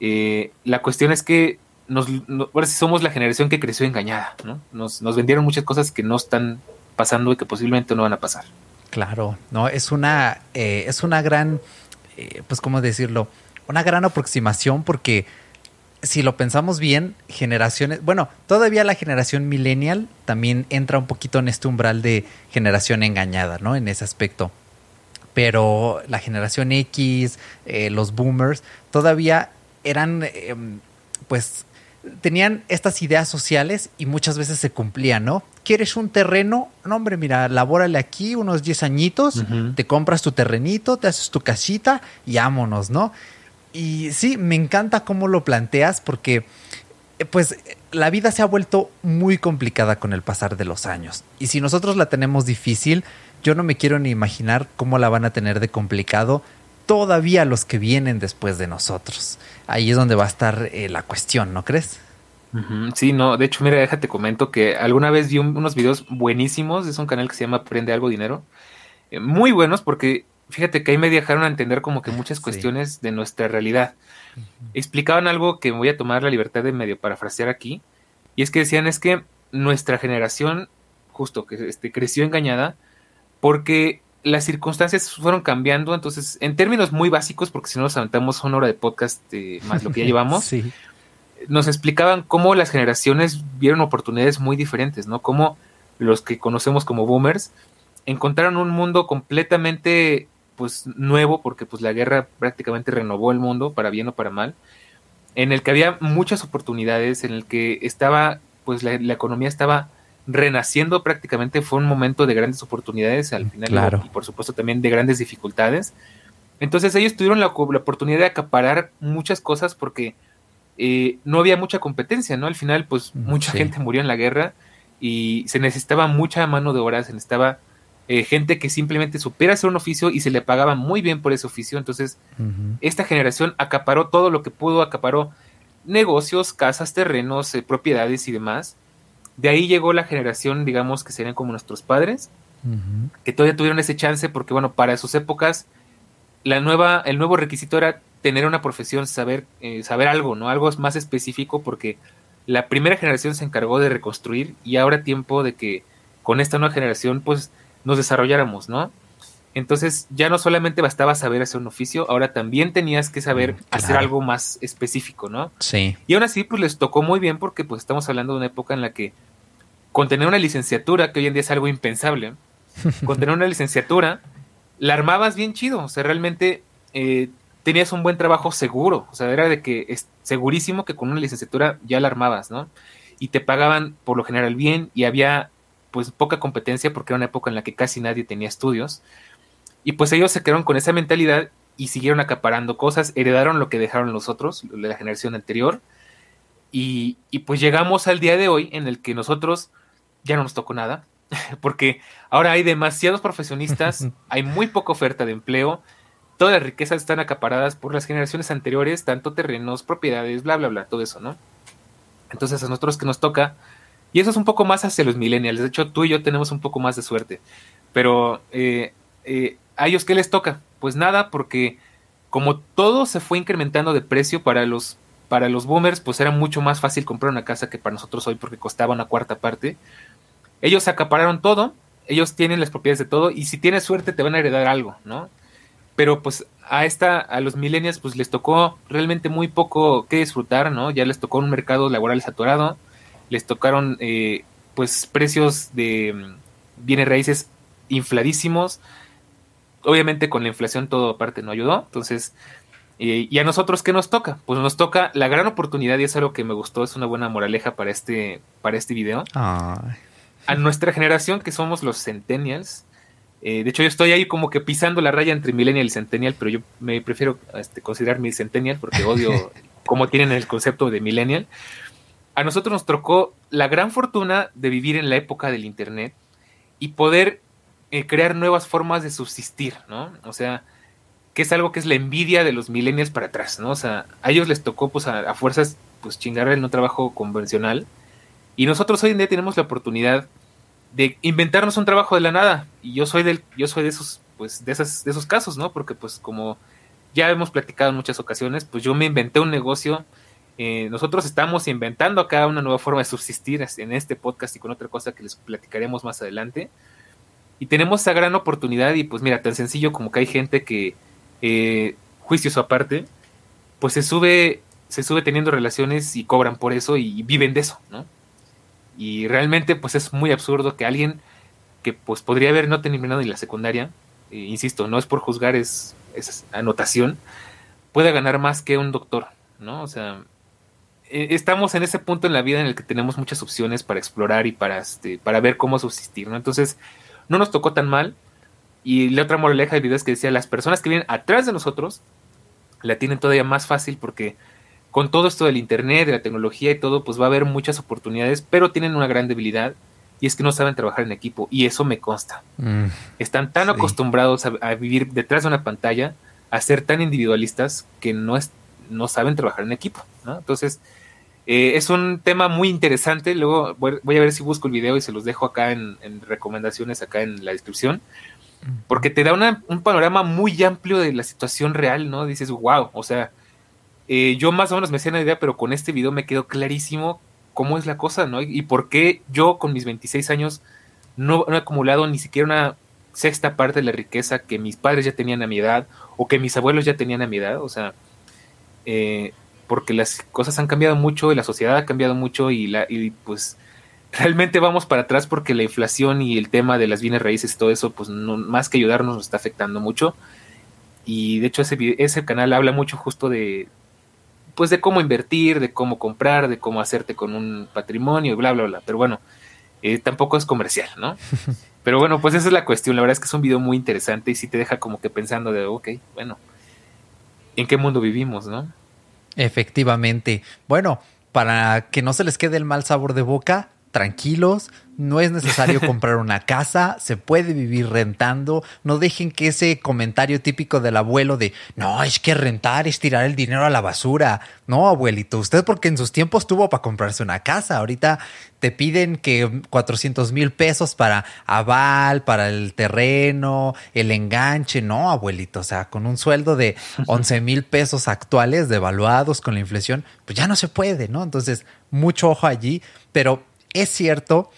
eh, la cuestión es que nos, ahora sí somos la generación que creció engañada, ¿no? Nos, nos vendieron muchas cosas que no están pasando y que posiblemente no van a pasar. Claro, no, es una, eh, es una gran, eh, pues, ¿cómo decirlo? Una gran aproximación porque si lo pensamos bien, generaciones, bueno, todavía la generación millennial también entra un poquito en este umbral de generación engañada, ¿no? En ese aspecto pero la generación X, eh, los boomers, todavía eran, em, pues, tenían estas ideas sociales y muchas veces se cumplían, ¿no? ¿Quieres un terreno? No, hombre, mira, labórale aquí unos 10 añitos, te compras tu terrenito, te haces tu casita y vámonos, ¿no? Y sí, me encanta cómo lo planteas porque, eh, pues, la vida se ha vuelto muy complicada con el pasar de los años. Y si nosotros la tenemos difícil, yo no me quiero ni imaginar cómo la van a tener de complicado todavía los que vienen después de nosotros. Ahí es donde va a estar eh, la cuestión, ¿no crees? Sí, no, de hecho, mira, déjate comento que alguna vez vi unos videos buenísimos, es un canal que se llama Aprende Algo Dinero, eh, muy buenos porque fíjate que ahí me dejaron a entender como que muchas cuestiones de nuestra realidad. Explicaban algo que voy a tomar la libertad de medio parafrasear aquí, y es que decían es que nuestra generación, justo que este, creció engañada, porque las circunstancias fueron cambiando, entonces, en términos muy básicos, porque si no nos aventamos una hora de podcast eh, más lo que ya llevamos, nos explicaban cómo las generaciones vieron oportunidades muy diferentes, ¿no? Cómo los que conocemos como boomers encontraron un mundo completamente pues nuevo, porque pues la guerra prácticamente renovó el mundo, para bien o para mal, en el que había muchas oportunidades, en el que estaba, pues la economía estaba renaciendo prácticamente fue un momento de grandes oportunidades al final y por supuesto también de grandes dificultades. Entonces ellos tuvieron la, oportunidad de acaparar muchas cosas porque eh, no había mucha competencia, ¿no? Al final pues mucha gente murió en la guerra y se necesitaba mucha mano de obra, se necesitaba eh, gente que simplemente supiera hacer un oficio y se le pagaba muy bien por ese oficio. Entonces esta generación acaparó todo lo que pudo, acaparó negocios, casas, terrenos, eh, propiedades y demás de ahí llegó la generación, digamos, que serían como nuestros padres, que todavía tuvieron ese chance porque, bueno, para sus épocas, la nueva, el nuevo requisito era tener una profesión, saber, eh, saber algo, ¿no? Algo más específico porque la primera generación se encargó de reconstruir y ahora tiempo de que con esta nueva generación, pues, nos desarrolláramos, ¿no? Entonces ya no solamente bastaba saber hacer un oficio, ahora también tenías que saber mm, hacer algo más específico, ¿no? Sí. Y aún así, pues les tocó muy bien porque pues estamos hablando de una época en la que con tener una licenciatura, que hoy en día es algo impensable, con tener una licenciatura, la armabas bien chido, o sea, realmente eh, tenías un buen trabajo seguro, o sea, era de que es segurísimo que con una licenciatura ya la armabas, ¿no? Y te pagaban por lo general bien y había pues poca competencia porque era una época en la que casi nadie tenía estudios. Y pues ellos se quedaron con esa mentalidad y siguieron acaparando cosas, heredaron lo que dejaron los otros, la generación anterior. Y, pues llegamos al día de hoy en el que nosotros ya no nos tocó nada, porque ahora hay demasiados profesionistas, hay muy poca oferta de empleo, todas las riquezas están acaparadas por las generaciones anteriores, tanto terrenos, propiedades, bla, bla, bla, todo eso, ¿no? Entonces a nosotros que nos toca, y eso es un poco más hacia los millennials, de hecho tú y yo tenemos un poco más de suerte, pero eh, eh, ¿A ellos qué les toca? Pues nada, porque como todo se fue incrementando de precio para los, para los boomers, pues era mucho más fácil comprar una casa que para nosotros hoy porque costaba una cuarta parte. Ellos acapararon todo, ellos tienen las propiedades de todo y si tienes suerte te van a heredar algo, ¿no? Pero pues a esta, a los millennials pues les tocó realmente muy poco que disfrutar, ¿no? Ya les tocó un mercado laboral saturado, les tocaron eh, pues precios de mm, bienes raíces infladísimos, obviamente con la inflación todo aparte no ayudó, entonces, y, a nosotros qué nos toca? Pues nos toca la gran oportunidad y es algo que me gustó, es una buena moraleja para este, para este video. A nuestra generación que somos los centennials, Eh, de hecho, yo estoy ahí como que pisando la raya entre millennial y centennial, pero yo me prefiero este, considerar mi centennial porque odio cómo tienen el concepto de millennial. A nosotros nos tocó la gran fortuna de vivir en la época del Internet y poder eh, crear nuevas formas de subsistir, ¿no? O sea, que es algo que es la envidia de los millennials para atrás, ¿no? O sea, a ellos les tocó pues a, fuerzas pues chingar en un trabajo convencional y nosotros hoy en día tenemos la oportunidad de inventarnos un trabajo de la nada y yo soy del yo soy de esos pues de esas de esos casos, ¿no? Porque pues como ya hemos platicado en muchas ocasiones, pues yo me inventé un negocio eh, nosotros estamos inventando acá una nueva forma de subsistir en este podcast y con otra cosa que les platicaremos más adelante. Y tenemos esa gran oportunidad y pues mira, tan sencillo como que hay gente que eh, juicios aparte, pues se sube, se sube teniendo relaciones y cobran por eso y viven de eso, ¿no? Y realmente pues es muy absurdo que alguien que pues podría haber no terminado ni la secundaria, eh, insisto, no es por juzgar, es, anotación, pueda ganar más que un doctor, ¿no? O sea, e, estamos en ese punto en la vida en el que tenemos muchas opciones para explorar y para, este, para ver cómo subsistir, ¿no? Entonces, no nos tocó tan mal, y la otra moraleja del video es que decía, las personas que vienen atrás de nosotros la tienen todavía más fácil porque con todo esto del Internet, de la tecnología y todo, pues va a haber muchas oportunidades, pero tienen una gran debilidad y es que no saben trabajar en equipo y eso me consta. Mm, Están tan acostumbrados a, vivir detrás de una pantalla, a ser tan individualistas que no, es, no saben trabajar en equipo. ¿no? Entonces, eh, es un tema muy interesante. Luego voy, a ver si busco el video y se los dejo acá en, en recomendaciones, acá en la descripción porque te da un panorama muy amplio de la situación real, ¿no? Dices, wow, o sea, eh, yo más o menos me hacía una idea, pero con este video me quedó clarísimo cómo es la cosa, ¿no? Y, por qué yo con mis 26 años no, he acumulado ni siquiera una sexta parte de la riqueza que mis padres ya tenían a mi edad o que mis abuelos ya tenían a mi edad, o sea, eh, porque las cosas han cambiado mucho y la sociedad ha cambiado mucho y, la, y pues realmente vamos para atrás porque la inflación y el tema de las bienes raíces todo eso, pues no, más que ayudarnos nos está afectando mucho. Y de hecho ese, ese canal habla mucho justo de, pues de cómo invertir, de cómo comprar, de cómo hacerte con un patrimonio, bla, bla, bla. Pero bueno, eh, tampoco es comercial, ¿no? Pero bueno, pues esa es la cuestión. La verdad es que es un video muy interesante y sí te deja como que pensando de, ok, bueno, ¿en qué mundo vivimos, no? Efectivamente. Bueno, para que no se les quede el mal sabor de boca, tranquilos, no es necesario comprar una casa, se puede vivir rentando, no dejen que ese comentario típico del abuelo de, no, es que rentar es tirar el dinero a la basura. No, abuelito, usted porque en sus tiempos tuvo para comprarse una casa, ahorita te piden que 400 mil pesos para aval, para el terreno, el enganche, no, abuelito, o sea, con un sueldo de 11 mil pesos actuales devaluados con la inflación, pues ya no se puede, ¿no? Entonces, mucho ojo allí, pero es cierto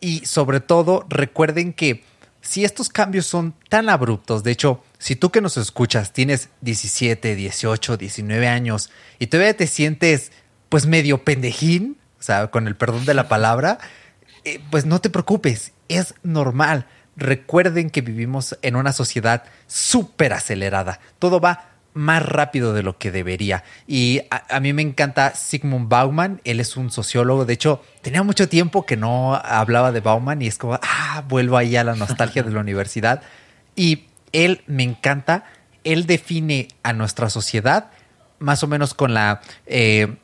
y sobre todo recuerden que si estos cambios son tan abruptos, de hecho, si tú que nos escuchas tienes 17, 18, 19 años y todavía te sientes pues medio pendejín, o sea, con el perdón de la palabra, eh, pues no te preocupes, es normal. Recuerden que vivimos en una sociedad súper acelerada. Todo va más rápido de lo que debería. Y a, mí me encanta Sigmund Bauman, él es un sociólogo, de hecho tenía mucho tiempo que no hablaba de Bauman y es como, ah, vuelvo ahí a la nostalgia de la universidad. Y él me encanta, él define a nuestra sociedad más o menos con la, eh,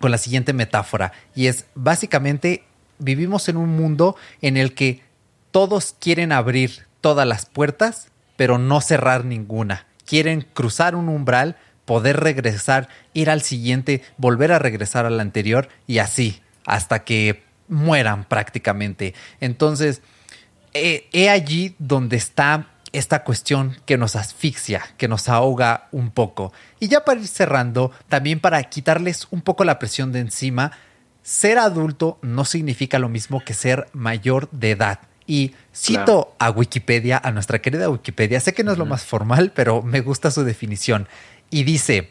con la siguiente metáfora, y es básicamente vivimos en un mundo en el que todos quieren abrir todas las puertas, pero no cerrar ninguna quieren cruzar un umbral, poder regresar, ir al siguiente, volver a regresar al anterior y así, hasta que mueran prácticamente. Entonces, he, allí donde está esta cuestión que nos asfixia, que nos ahoga un poco. Y ya para ir cerrando, también para quitarles un poco la presión de encima, ser adulto no significa lo mismo que ser mayor de edad. Y cito a Wikipedia, a nuestra querida Wikipedia, sé que no es lo más formal, pero me gusta su definición. Y dice,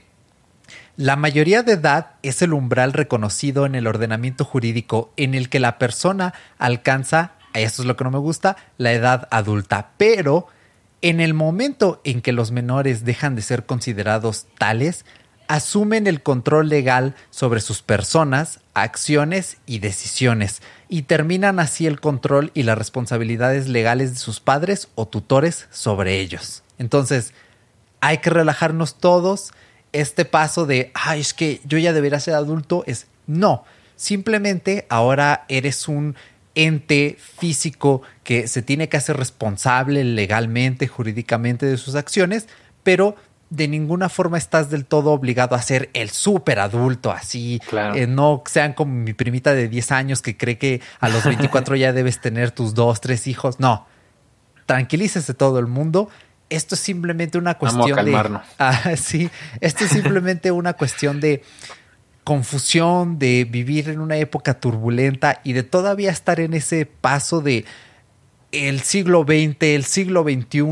la mayoría de edad es el umbral reconocido en el ordenamiento jurídico en el que la persona alcanza, esto es lo que no me gusta, la edad adulta. Pero en el momento en que los menores dejan de ser considerados tales, asumen el control legal sobre sus personas, acciones y decisiones, y terminan así el control y las responsabilidades legales de sus padres o tutores sobre ellos. Entonces, hay que relajarnos todos. Este paso de, ay, es que yo ya debería ser adulto, es no. Simplemente ahora eres un ente físico que se tiene que hacer responsable legalmente, jurídicamente de sus acciones, pero de ninguna forma estás del todo obligado a ser el súper adulto, así. Eh, no sean como mi primita de 10 años que cree que a los 24 ya debes tener tus dos, tres hijos. No. Tranquilícese todo el mundo. Esto es simplemente una cuestión de. Ah, sí. Esto es simplemente una cuestión de confusión, de vivir en una época turbulenta y de todavía estar en ese paso de el siglo XX, el siglo XXI.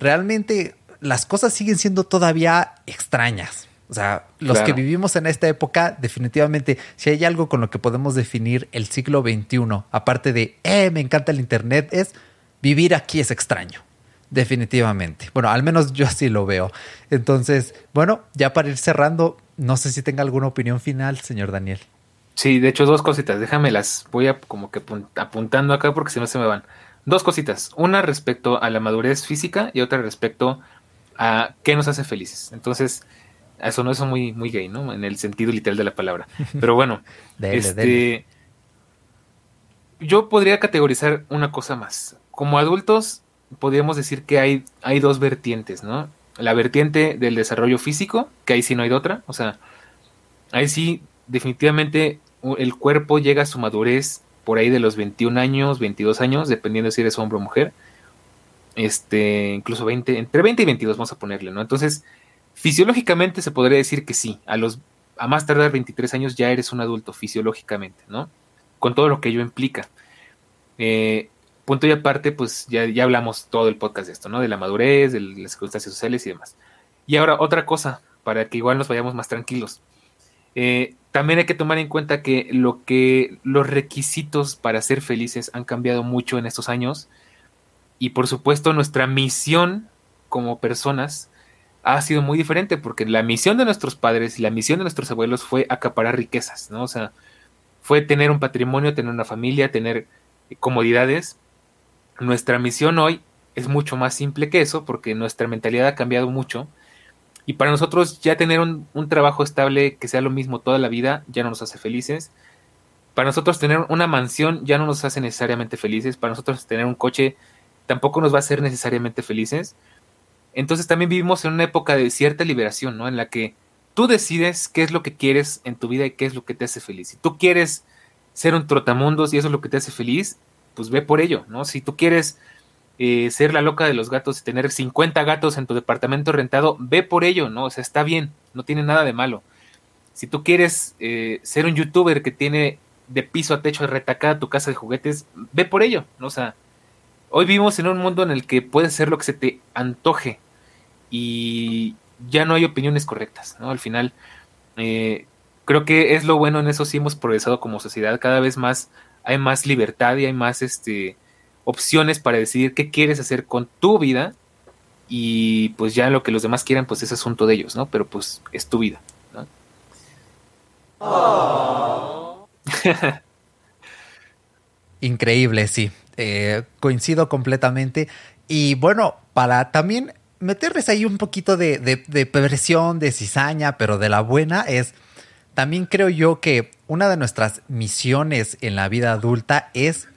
Realmente las cosas siguen siendo todavía extrañas. O sea, los que vivimos en esta época, definitivamente, si hay algo con lo que podemos definir el siglo XXI, aparte de, eh, me encanta el Internet, es vivir aquí es extraño. Definitivamente. Bueno, al menos yo así lo veo. Entonces, bueno, ya para ir cerrando, no sé si tenga alguna opinión final, señor Daniel. Sí, de hecho, dos cositas. Déjame las voy a como que apuntando acá porque si no se me van. Dos cositas. Una respecto a la madurez física y otra respecto a qué nos hace felices. Entonces, eso no es muy, muy gay, ¿no? En el sentido literal de la palabra. Pero bueno, este, yo podría categorizar una cosa más. Como adultos, podríamos decir que hay, hay dos vertientes, ¿no? La vertiente del desarrollo físico, que ahí sí no hay de otra. O sea, ahí sí, definitivamente el cuerpo llega a su madurez por ahí de los 21 años, 22 años, dependiendo si eres hombre o mujer este, incluso 20, entre 20 y 22 vamos a ponerle, ¿no? Entonces, fisiológicamente se podría decir que sí, a los, a más tardar 23 años ya eres un adulto fisiológicamente, ¿no? Con todo lo que ello implica. Eh, punto y aparte, pues ya, ya hablamos todo el podcast de esto, ¿no? De la madurez, de las circunstancias sociales y demás. Y ahora otra cosa, para que igual nos vayamos más tranquilos. Eh, también hay que tomar en cuenta que lo que los requisitos para ser felices han cambiado mucho en estos años y por supuesto nuestra misión como personas ha sido muy diferente porque la misión de nuestros padres y la misión de nuestros abuelos fue acaparar riquezas, ¿no? O sea, fue tener un patrimonio, tener una familia, tener comodidades. Nuestra misión hoy es mucho más simple que eso porque nuestra mentalidad ha cambiado mucho y para nosotros ya tener un, un trabajo estable que sea lo mismo toda la vida ya no nos hace felices. Para nosotros tener una mansión ya no nos hace necesariamente felices. Para nosotros tener un coche tampoco nos va a hacer necesariamente felices. Entonces también vivimos en una época de cierta liberación, ¿no? En la que tú decides qué es lo que quieres en tu vida y qué es lo que te hace feliz. Si tú quieres ser un trotamundos y eso es lo que te hace feliz, pues ve por ello, ¿no? Si tú quieres eh, ser la loca de los gatos y tener 50 gatos en tu departamento rentado, ve por ello, ¿no? O sea, está bien, no tiene nada de malo. Si tú quieres eh, ser un youtuber que tiene de piso a techo retacada tu casa de juguetes, ve por ello, ¿no? O sea, Hoy vivimos en un mundo en el que puedes hacer lo que se te antoje y ya no hay opiniones correctas, ¿no? Al final, eh, creo que es lo bueno en eso sí hemos progresado como sociedad, cada vez más hay más libertad y hay más este, opciones para decidir qué quieres hacer con tu vida y pues ya lo que los demás quieran pues es asunto de ellos, ¿no? Pero pues es tu vida, ¿no? Increíble, sí. Eh, coincido completamente. Y bueno, para también meterles ahí un poquito de, de, de presión, de cizaña, pero de la buena, es también creo yo que una de nuestras misiones en la vida adulta es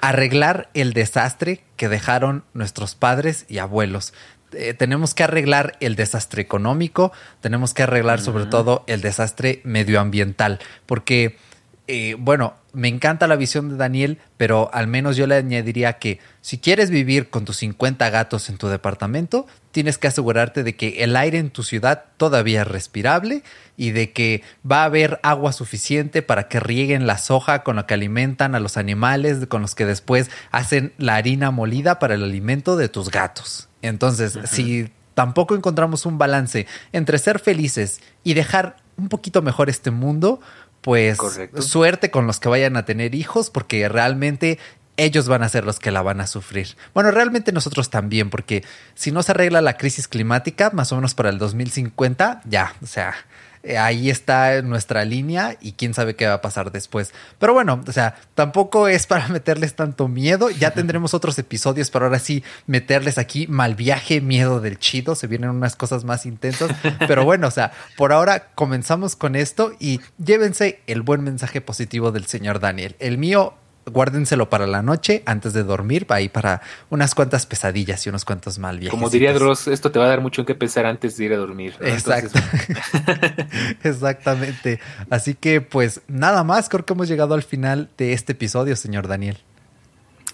arreglar el desastre que dejaron nuestros padres y abuelos. Eh, tenemos que arreglar el desastre económico, tenemos que arreglar sobre todo el desastre medioambiental, porque eh, bueno, me encanta la visión de Daniel, pero al menos yo le añadiría que si quieres vivir con tus 50 gatos en tu departamento, tienes que asegurarte de que el aire en tu ciudad todavía es respirable y de que va a haber agua suficiente para que rieguen la soja con la que alimentan a los animales, con los que después hacen la harina molida para el alimento de tus gatos. Entonces, si tampoco encontramos un balance entre ser felices y dejar un poquito mejor este mundo, pues suerte con los que vayan a tener hijos, porque realmente ellos van a ser los que la van a sufrir. Bueno, realmente nosotros también, porque si no se arregla la crisis climática, más o menos para el 2050, ya, o sea, ahí está nuestra línea y quién sabe qué va a pasar después. Pero bueno, o sea, tampoco es para meterles tanto miedo. Ya tendremos otros episodios para ahora sí meterles aquí mal viaje, miedo del chido. Se vienen unas cosas más intensas. Pero bueno, o sea, por ahora comenzamos con esto y llévense el buen mensaje positivo del señor Daniel. El mío guárdenselo para la noche antes de dormir, ahí para unas cuantas pesadillas y unos cuantos mal viajes. Como diría Dross, esto te va a dar mucho en qué pensar antes de ir a dormir. Exacto. Exactamente. Así que pues nada más, creo que hemos llegado al final de este episodio, señor Daniel.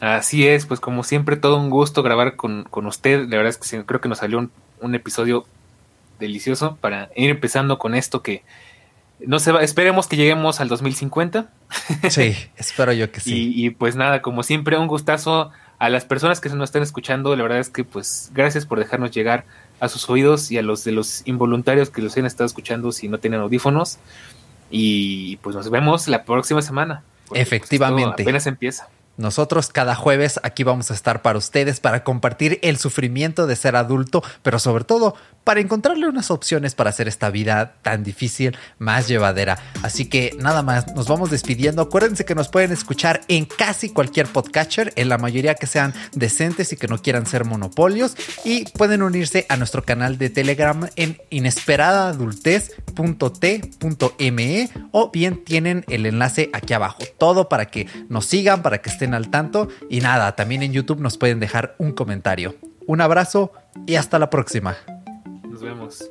Así es, pues como siempre, todo un gusto grabar con, usted. La verdad es que creo que nos salió un episodio delicioso para ir empezando con esto que no se va, esperemos que lleguemos al 2050. Sí, espero yo que sí. Y, pues nada, como siempre, un gustazo a las personas que se nos están escuchando. La verdad es que pues gracias por dejarnos llegar a sus oídos y a los de los involuntarios que los han estado escuchando si no tienen audífonos. Y pues nos vemos la próxima semana. Pues, Efectivamente. apenas empieza. Nosotros cada jueves aquí vamos a estar para ustedes, para compartir el sufrimiento de ser adulto, pero sobre todo para encontrarle unas opciones para hacer esta vida tan difícil más llevadera. Así que nada más, nos vamos despidiendo. Acuérdense que nos pueden escuchar en casi cualquier podcatcher, en la mayoría que sean decentes y que no quieran ser monopolios. Y pueden unirse a nuestro canal de Telegram en inesperadaadultez.t.me o bien tienen el enlace aquí abajo. Todo para que nos sigan, para que estén al tanto. Y nada, también en YouTube nos pueden dejar un comentario. Un abrazo y hasta la próxima vemos.